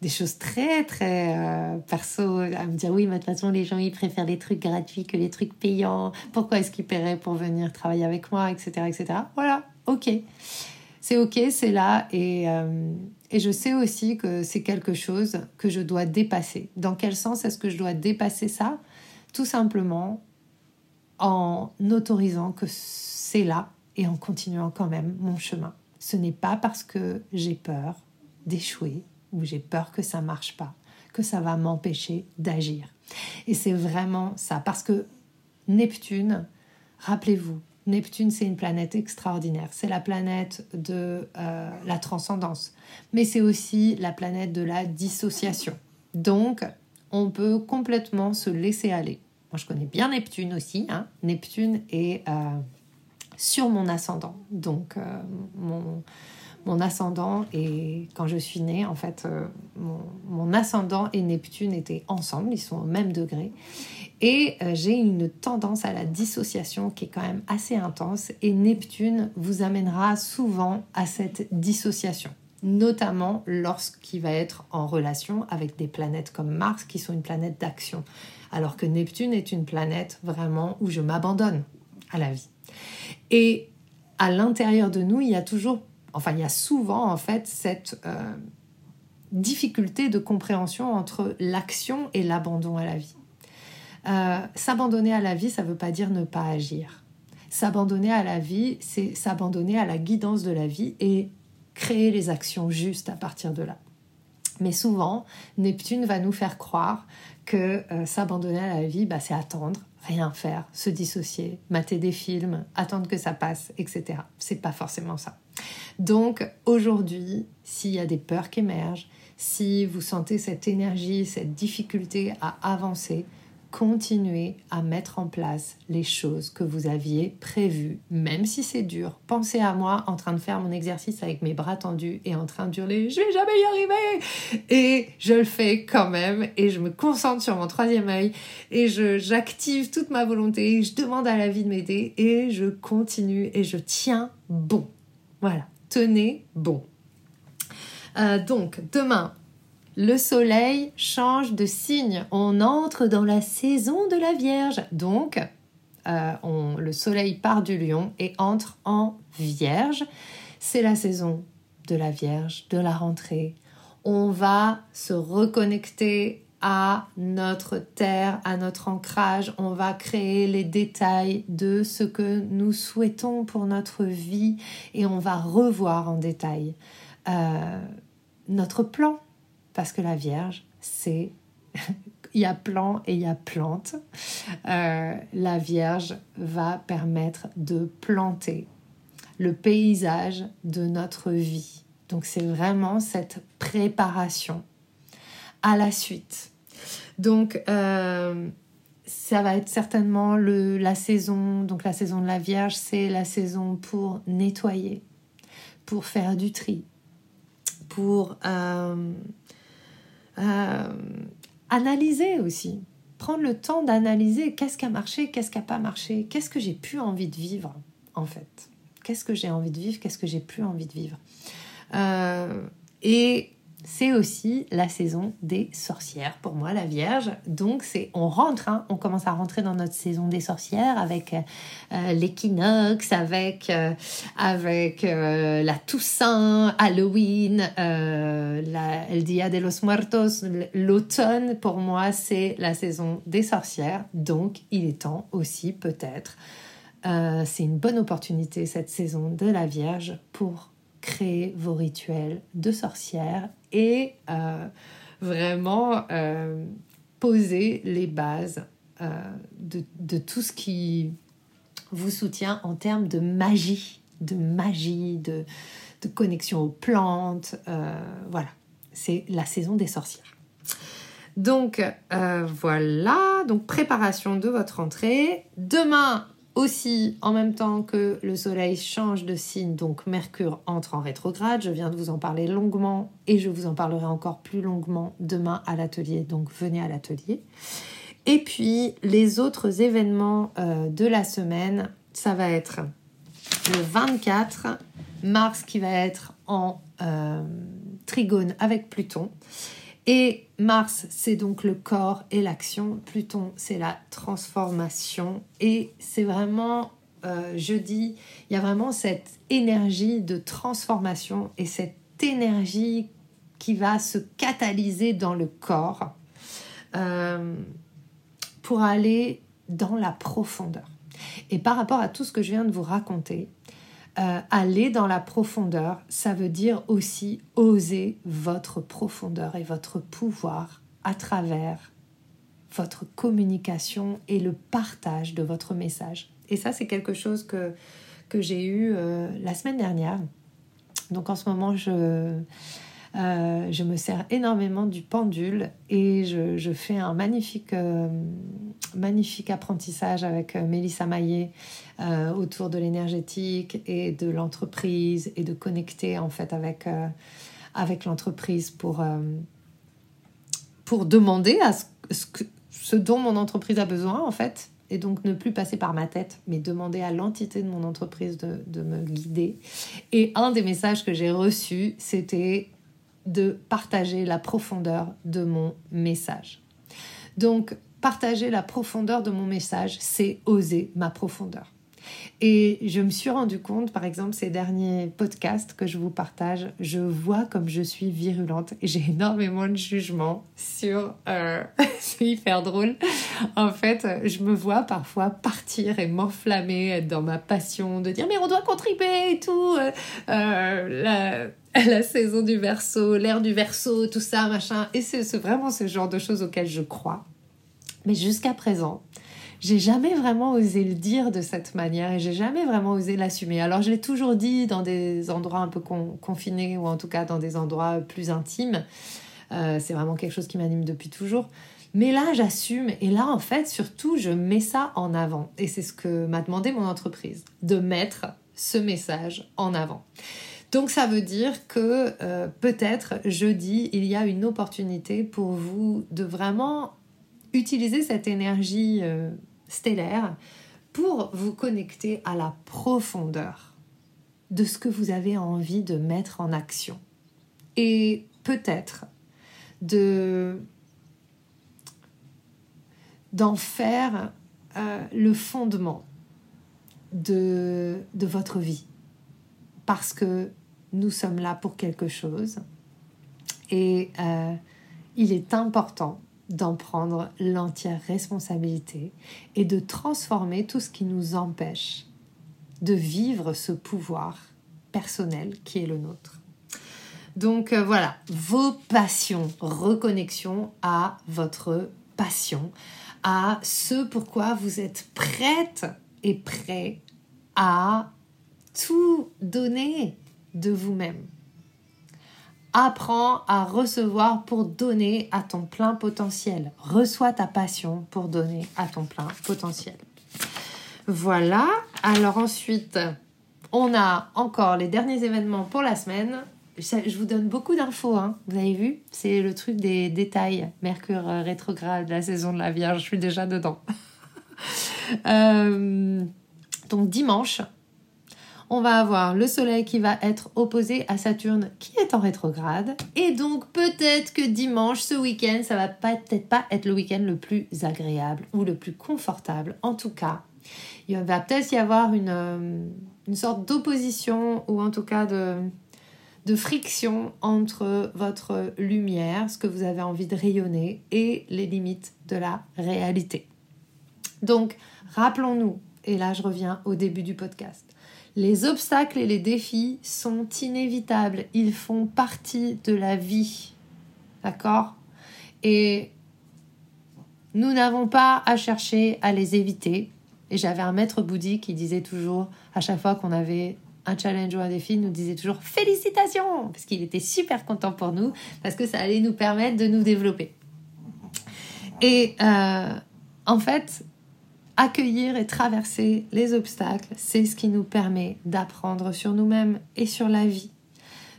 des choses très très euh, perso à me dire oui mais de toute façon les gens ils préfèrent les trucs gratuits que les trucs payants. Pourquoi est-ce qu'ils paieraient pour venir travailler avec moi etc etc voilà ok. C'est ok c'est là et, euh, et je sais aussi que c'est quelque chose que je dois dépasser. Dans quel sens est-ce que je dois dépasser ça? Tout simplement en autorisant que c'est là et en continuant quand même mon chemin. Ce n'est pas parce que j'ai peur d'échouer où j'ai peur que ça marche pas, que ça va m'empêcher d'agir. Et c'est vraiment ça, parce que Neptune, rappelez-vous, Neptune, c'est une planète extraordinaire. C'est la planète de euh, la transcendance, mais c'est aussi la planète de la dissociation. Donc, on peut complètement se laisser aller. Moi, je connais bien Neptune aussi. Hein. Neptune est euh, sur mon ascendant. Donc, euh, mon, mon ascendant et quand je suis née, en fait, euh, mon, ascendant et Neptune étaient ensemble, ils sont au même degré. Et euh, j'ai une tendance à la dissociation qui est quand même assez intense et Neptune vous amènera souvent à cette dissociation notamment lorsqu'il va être en relation avec des planètes comme Mars qui sont une planète d'action, alors que Neptune est une planète vraiment où je m'abandonne à la vie. Et à l'intérieur de nous, il y a toujours enfin il y a souvent en fait cette euh, difficulté de compréhension entre l'action et l'abandon à la vie. Euh, s'abandonner à la vie, ça ne veut pas dire ne pas agir. S'abandonner à la vie, c'est s'abandonner à la guidance de la vie et créer les actions justes à partir de là. Mais souvent, Neptune va nous faire croire que euh, s'abandonner à la vie, bah, c'est attendre, rien faire, se dissocier, mater des films, attendre que ça passe, etc. C'est pas forcément ça. Donc aujourd'hui, s'il y a des peurs qui émergent, si vous sentez cette énergie, cette difficulté à avancer, continuez à mettre en place les choses que vous aviez prévues, même si c'est dur. Pensez à moi en train de faire mon exercice avec mes bras tendus et en train d'hurler je vais jamais y arriver et je le fais quand même et je me concentre sur mon troisième œil et j'active toute ma volonté, je demande à la vie de m'aider et je continue et je tiens bon. Voilà, tenez bon. Euh, donc demain, le soleil change de signe. On entre dans la saison de la Vierge. Donc, euh, le soleil part du lion et entre en Vierge. C'est la saison de la Vierge, de la rentrée. On va se reconnecter à notre terre, à notre ancrage. On va créer les détails de ce que nous souhaitons pour notre vie et on va revoir en détail euh, notre plan, parce que la Vierge, c'est... il y a plan et il y a plante. Euh, la Vierge va permettre de planter le paysage de notre vie. Donc c'est vraiment cette préparation à la suite. Donc euh, ça va être certainement le, la saison, donc la saison de la Vierge, c'est la saison pour nettoyer, pour faire du tri, pour euh, euh, analyser aussi, prendre le temps d'analyser qu'est-ce qui a marché, qu'est-ce qui n'a pas marché, qu'est-ce que j'ai plus envie de vivre en fait, qu'est-ce que j'ai envie de vivre, qu'est-ce que j'ai plus envie de vivre. Euh, et c'est aussi la saison des sorcières pour moi, la Vierge. Donc c'est, on rentre, hein, on commence à rentrer dans notre saison des sorcières avec euh, l'équinoxe, avec euh, euh, la Toussaint, Halloween, la, Dia de los Muertos, l'automne. Pour moi, c'est la saison des sorcières. Donc il est temps aussi peut-être. c'est une bonne opportunité cette saison de la Vierge pour créer vos rituels de sorcières et euh, vraiment euh, poser les bases euh, de, tout ce qui vous soutient en termes de magie, de magie, de connexion aux plantes. voilà, c'est la saison des sorcières. Donc voilà, donc préparation de votre entrée. Demain, aussi, en même temps que le Soleil change de signe, donc Mercure entre en rétrograde. Je viens de vous en parler longuement et je vous en parlerai encore plus longuement demain à l'atelier. Donc venez à l'atelier. Et puis les autres événements euh, de la semaine, ça va être le 24, Mars qui va être en euh, trigone avec Pluton. Et Mars, c'est donc le corps et l'action. Pluton, c'est la transformation. Et c'est vraiment, euh, je dis, il y a vraiment cette énergie de transformation et cette énergie qui va se catalyser dans le corps euh, pour aller dans la profondeur. Et par rapport à tout ce que je viens de vous raconter, euh, aller dans la profondeur, ça veut dire aussi oser votre profondeur et votre pouvoir à travers votre communication et le partage de votre message. Et ça, c'est quelque chose que, que j'ai eu euh, la semaine dernière. Donc en ce moment, je, euh, je me sers énormément du pendule et je, fais un magnifique, euh, magnifique apprentissage avec euh, Mélissa Maillet autour de l'énergétique et de l'entreprise et de connecter en fait avec, avec l'entreprise pour, pour demander à ce, ce, dont mon entreprise a besoin en fait et donc ne plus passer par ma tête, mais demander à l'entité de mon entreprise de, de, me guider. Et un des messages que j'ai reçus, c'était de partager la profondeur de mon message. Donc, partager la profondeur de mon message, c'est oser ma profondeur. Et je me suis rendu compte, par exemple, ces derniers podcasts que je vous partage, je vois comme je suis virulente et j'ai énormément de jugements sur... Euh, c'est hyper drôle. En fait, je me vois parfois partir et m'enflammer, dans ma passion, de dire mais on doit contribuer et tout. Euh, euh la la saison du verso, l'ère du verso, tout ça, machin. Et c'est vraiment ce genre de choses auxquelles je crois. Mais jusqu'à présent, j'ai jamais vraiment osé le dire de cette manière et j'ai jamais vraiment osé l'assumer. Alors je l'ai toujours dit dans des endroits un peu confinés ou en tout cas dans des endroits plus intimes. Euh, c'est vraiment quelque chose qui m'anime depuis toujours. Mais là, j'assume et là, en fait, surtout, je mets ça en avant. Et c'est ce que m'a demandé mon entreprise, de mettre ce message en avant. Donc ça veut dire que euh, peut-être jeudi, il y a une opportunité pour vous de vraiment utiliser cette énergie euh, stellaire pour vous connecter à la profondeur de ce que vous avez envie de mettre en action. Et peut-être de d'en faire euh, le fondement de, de votre vie. Parce que nous sommes là pour quelque chose. Et euh, il est important d'en prendre l'entière responsabilité et de transformer tout ce qui nous empêche de vivre ce pouvoir personnel qui est le nôtre. Donc euh, voilà, vos passions, reconnexion à votre passion, à ce pourquoi vous êtes prête et prêt à tout donner, de vous-même, Apprends à recevoir pour donner à ton plein potentiel. Reçois ta passion pour donner à ton plein potentiel. Voilà. Alors ensuite, on a encore les derniers événements pour la semaine. Je vous donne beaucoup d'infos, hein. vous avez vu? C'est le truc des détails. Mercure euh, rétrograde, la saison de la Vierge, je suis déjà dedans. Euh, donc dimanche, on va avoir le Soleil qui va être opposé à Saturne qui est en rétrograde. Et donc peut-être que dimanche, ce week-end, ça va peut-être pas être le week-end le plus agréable ou le plus confortable. En tout cas, il va peut-être y avoir une, euh, une sorte d'opposition ou en tout cas de, de friction entre votre lumière, ce que vous avez envie de rayonner, et les limites de la réalité. Donc, rappelons-nous, et là je reviens au début du podcast, les obstacles et les défis sont inévitables, ils font partie de la vie. D'accord? Et nous n'avons pas à chercher à les éviter. Et j'avais un maître bouddhique qui disait toujours, à chaque fois qu'on avait un challenge ou un défi, nous disait toujours félicitations Parce qu'il était super content pour nous, parce que ça allait nous permettre de nous développer. Et euh, en fait, accueillir et traverser les obstacles, c'est ce qui nous permet d'apprendre sur nous-mêmes et sur la vie.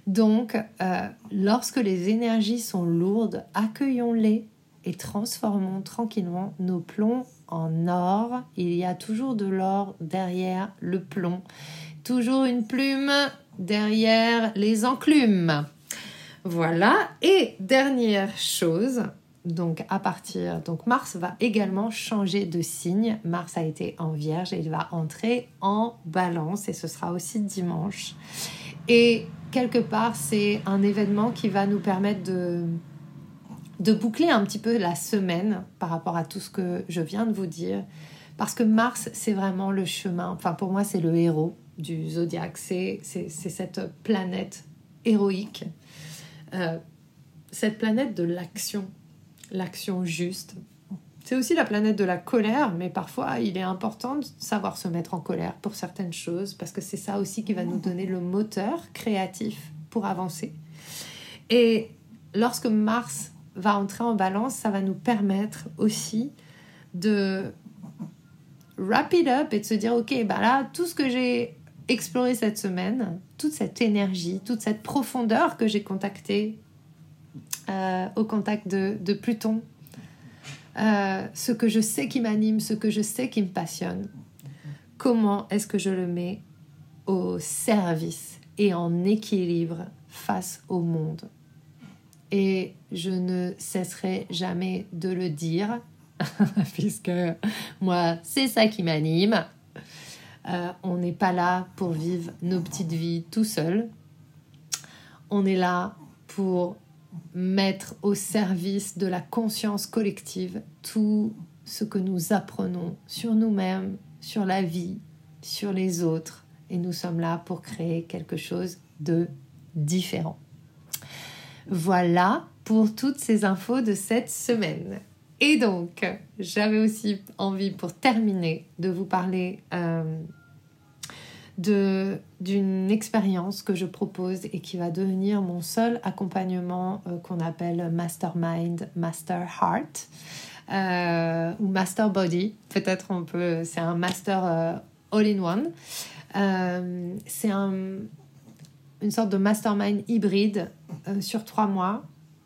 Donc, euh, lorsque les énergies sont lourdes, accueillons-les et transformons tranquillement nos plombs en or. Il y a toujours de l'or derrière le plomb. Toujours une plume derrière les enclumes. Voilà. Et dernière chose, donc à partir donc Mars va également changer de signe. Mars a été en Vierge et il va entrer en Balance et ce sera aussi dimanche. Et quelque part, c'est un événement qui va nous permettre de de boucler un petit peu la semaine par rapport à tout ce que je viens de vous dire parce que Mars, c'est vraiment le chemin. Enfin, pour moi, c'est le héros du zodiaque. C'est, cette planète héroïque, euh, cette planète de l'action, l'action juste. C'est aussi la planète de la colère, mais parfois il est important de savoir se mettre en colère pour certaines choses, parce que c'est ça aussi qui va nous donner le moteur créatif pour avancer. Et lorsque Mars va entrer en balance, ça va nous permettre aussi de wrap it up et de se dire, ok, bah là, tout ce que j'ai explorer cette semaine toute cette énergie, toute cette profondeur que j'ai contactée euh, au contact de, Pluton, euh, ce que je sais qui m'anime, ce que je sais qui me passionne, comment est-ce que je le mets au service et en équilibre face au monde? Et je ne cesserai jamais de le dire, puisque moi, c'est ça qui m'anime. Euh, on n'est pas là pour vivre nos petites vies tout seul. On est là pour mettre au service de la conscience collective tout ce que nous apprenons sur nous-mêmes, sur la vie, sur les autres. Et nous sommes là pour créer quelque chose de différent. Voilà pour toutes ces infos de cette semaine. Et donc, j'avais aussi envie, pour terminer, de vous parler euh, d'une expérience que je propose et qui va devenir mon seul accompagnement euh, qu'on appelle Mastermind, Master Heart euh, ou Master Body. Peut-être on peut, c'est un Master All-in-One. c'est un, une sorte de mastermind hybride sur trois mois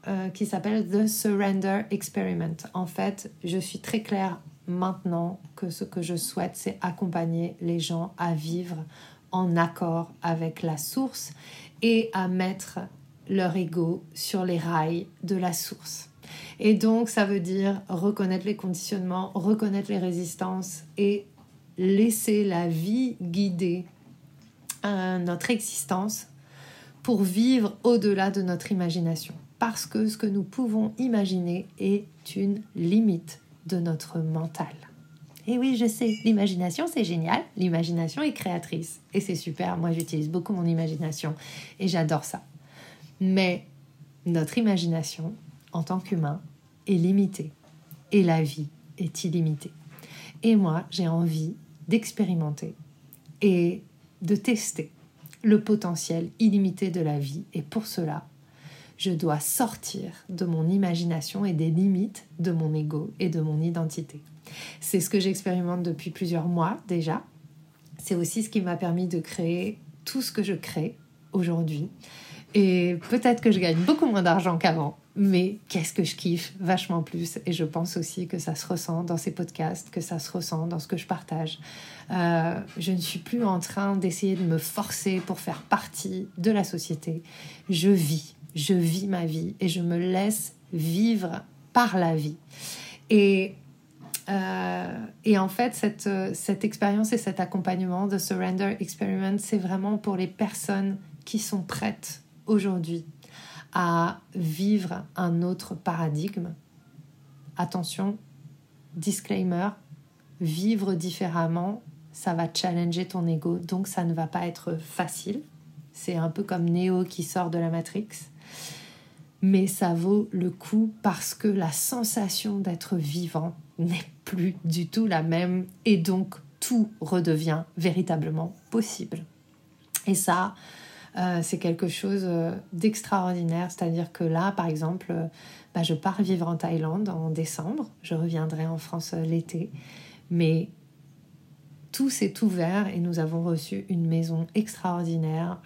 euh, qui s'appelle The Surrender Experiment. En fait, je suis très claire maintenant que ce que je souhaite, c'est accompagner les gens à vivre en accord avec la source et à mettre leur ego sur les rails de la source. Et donc, ça veut dire reconnaître les conditionnements, reconnaître les résistances et laisser la vie guider euh, notre existence pour vivre au-delà de notre imagination parce que ce que nous pouvons imaginer est une limite de notre mental. Et oui, je sais, l'imagination, c'est génial. L'imagination est créatrice. Et c'est super. Moi, j'utilise beaucoup mon imagination. Et j'adore ça. Mais notre imagination, en tant qu'humain, est limitée. Et la vie est illimitée. Et moi, j'ai envie d'expérimenter et de tester le potentiel illimité de la vie. Et pour cela, Je dois sortir de mon imagination et des limites de mon ego et de mon identité. C'est ce que j'expérimente depuis plusieurs mois déjà. C'est aussi ce qui m'a permis de créer tout ce que je crée aujourd'hui. Et peut-être que je gagne beaucoup moins d'argent qu'avant, mais qu'est-ce que je kiffe vachement plus. Et je pense aussi que ça se ressent dans ces podcasts, que ça se ressent dans ce que je partage. Euh, je ne suis plus en train d'essayer de me forcer pour faire partie de la société. Je vis, je vis ma vie et je me laisse vivre par la vie. Et euh, et en fait, cette, cette expérience et cet accompagnement de Surrender Experiment, c'est vraiment pour les personnes qui sont prêtes aujourd'hui à vivre un autre paradigme. Attention, disclaimer, vivre différemment, ça va challenger ton ego, donc ça ne va pas être facile. C'est un peu comme Neo qui sort de la Matrix. Mais ça vaut le coup parce que la sensation d'être vivant n'est plus du tout la même et donc tout redevient véritablement possible. Et ça, euh, c'est quelque chose euh, d'extraordinaire. C'est-à-dire que là, par exemple, euh, bah, je pars vivre en Thaïlande en décembre. Je reviendrai en France l'été. Mais tout s'est ouvert et nous avons reçu une maison extraordinaire,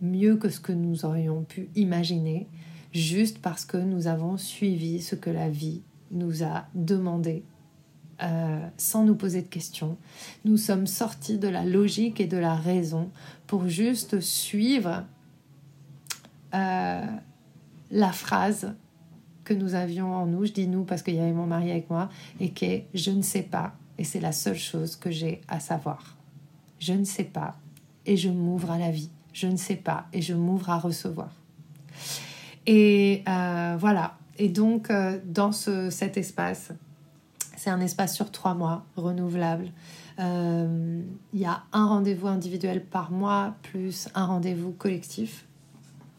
mieux que ce que nous aurions pu imaginer, juste parce que nous avons suivi ce que la vie nous a demandé euh, sans nous poser de questions. Nous sommes sortis de la logique et de la raison pour juste suivre euh, la phrase que nous avions en nous, je dis nous parce qu'il y avait mon mari avec moi, et qui est je ne sais pas, et c'est la seule chose que j'ai à savoir. Je ne sais pas, et je m'ouvre à la vie. Je ne sais pas, et je m'ouvre à recevoir. Et euh, voilà. Et donc, dans ce, cet espace, c'est un espace sur trois mois, renouvelable. Euh, il y a un rendez-vous individuel par mois, plus un rendez-vous collectif.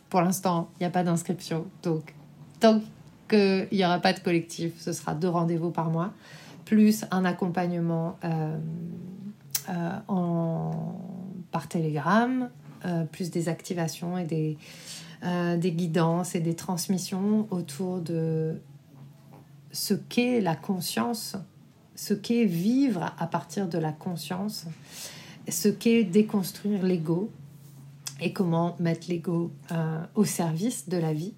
Pour l'instant, il n'y a pas d'inscription. Donc, tant qu'il n'y aura pas de collectif, ce sera deux rendez-vous par mois, plus un accompagnement euh, euh, en, par télégramme, plus des activations et des, des guidances et des transmissions autour de ce qu'est la conscience, ce qu'est vivre à partir de la conscience, ce qu'est déconstruire l'ego et comment mettre l'ego euh, au service de la vie.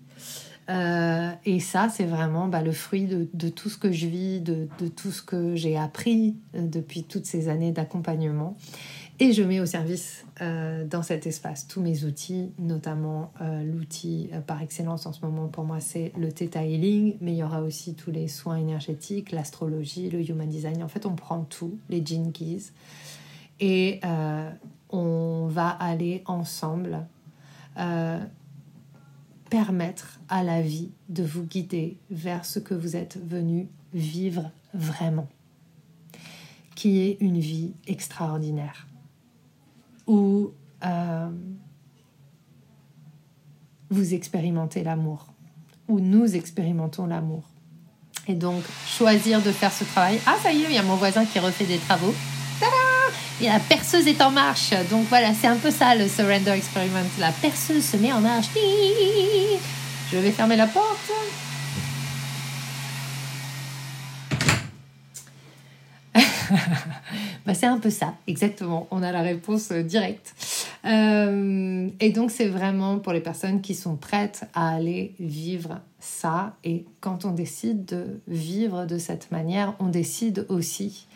Euh, et ça, c'est vraiment bah, le fruit de, tout ce que je vis, de, tout ce que j'ai appris euh, depuis toutes ces années d'accompagnement. Et je mets au service euh, dans cet espace tous mes outils, notamment euh, l'outil euh, par excellence en ce moment pour moi c'est le Theta Healing, mais il y aura aussi tous les soins énergétiques, l'astrologie, le Human Design. En fait, on prend tout, les Gene Keys, et on va aller ensemble permettre à la vie de vous guider vers ce que vous êtes venu vivre vraiment, qui est une vie extraordinaire où euh, vous expérimentez l'amour, où nous expérimentons l'amour. Et donc, choisir de faire ce travail. Ah, ça y est, il y a mon voisin qui refait des travaux. Et la perceuse est en marche. Donc voilà, c'est un peu ça le Surrender Experiment. La perceuse se met en marche. Je vais fermer la porte. Bah, c'est un peu ça, exactement. On a la réponse euh, directe. Euh, et donc, c'est vraiment pour les personnes qui sont prêtes à aller vivre ça. Et quand on décide de vivre de cette manière, on décide aussi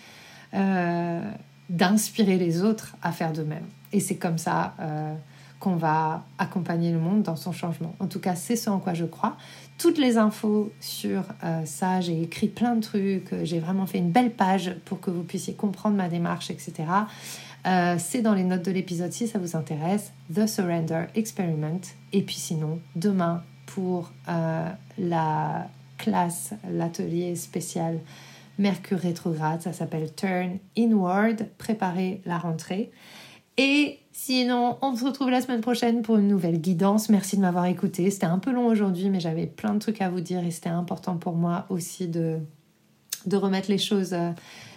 euh, d'inspirer les autres à faire de même. Et c'est comme ça qu'on va accompagner le monde dans son changement. En tout cas, c'est ce en quoi je crois toutes les infos sur euh, ça. J'ai écrit plein de trucs, j'ai vraiment fait une belle page pour que vous puissiez comprendre ma démarche, etc. Euh, c'est dans les notes de l'épisode si ça vous intéresse, The Surrender Experiment. Et puis sinon, demain, pour euh, la classe, l'atelier spécial Mercure rétrograde, ça s'appelle Turn Inward, préparer la rentrée. Et sinon, on se retrouve la semaine prochaine pour une nouvelle guidance. Merci de m'avoir écouté. C'était un peu long aujourd'hui, mais j'avais plein de trucs à vous dire et c'était important pour moi aussi de, de remettre les choses euh,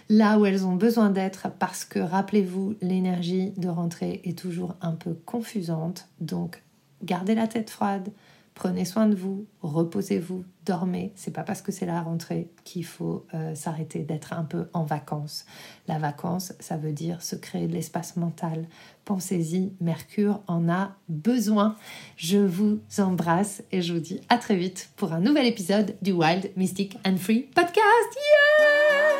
là où elles ont besoin d'être parce que rappelez-vous, l'énergie de rentrée est toujours un peu confusante. Donc, gardez la tête froide, Prenez soin de vous, reposez-vous, dormez. C'est pas parce que c'est la rentrée qu'il faut euh, s'arrêter d'être un peu en vacances. La vacance, ça veut dire se créer de l'espace mental. Pensez-y, Mercure en a besoin. Je vous embrasse et je vous dis à très vite pour un nouvel épisode du Wild, Mystic and Free podcast.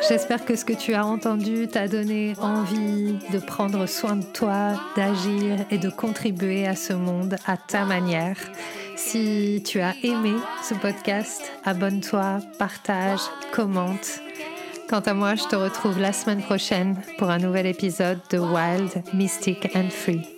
J'espère que ce que tu as entendu t'a donné envie de prendre soin de toi, d'agir et de contribuer à ce monde à ta manière. Si tu as aimé ce podcast, abonne-toi, partage, commente. Quant à moi, je te retrouve la semaine prochaine pour un nouvel épisode de Wild, Mystic and Free.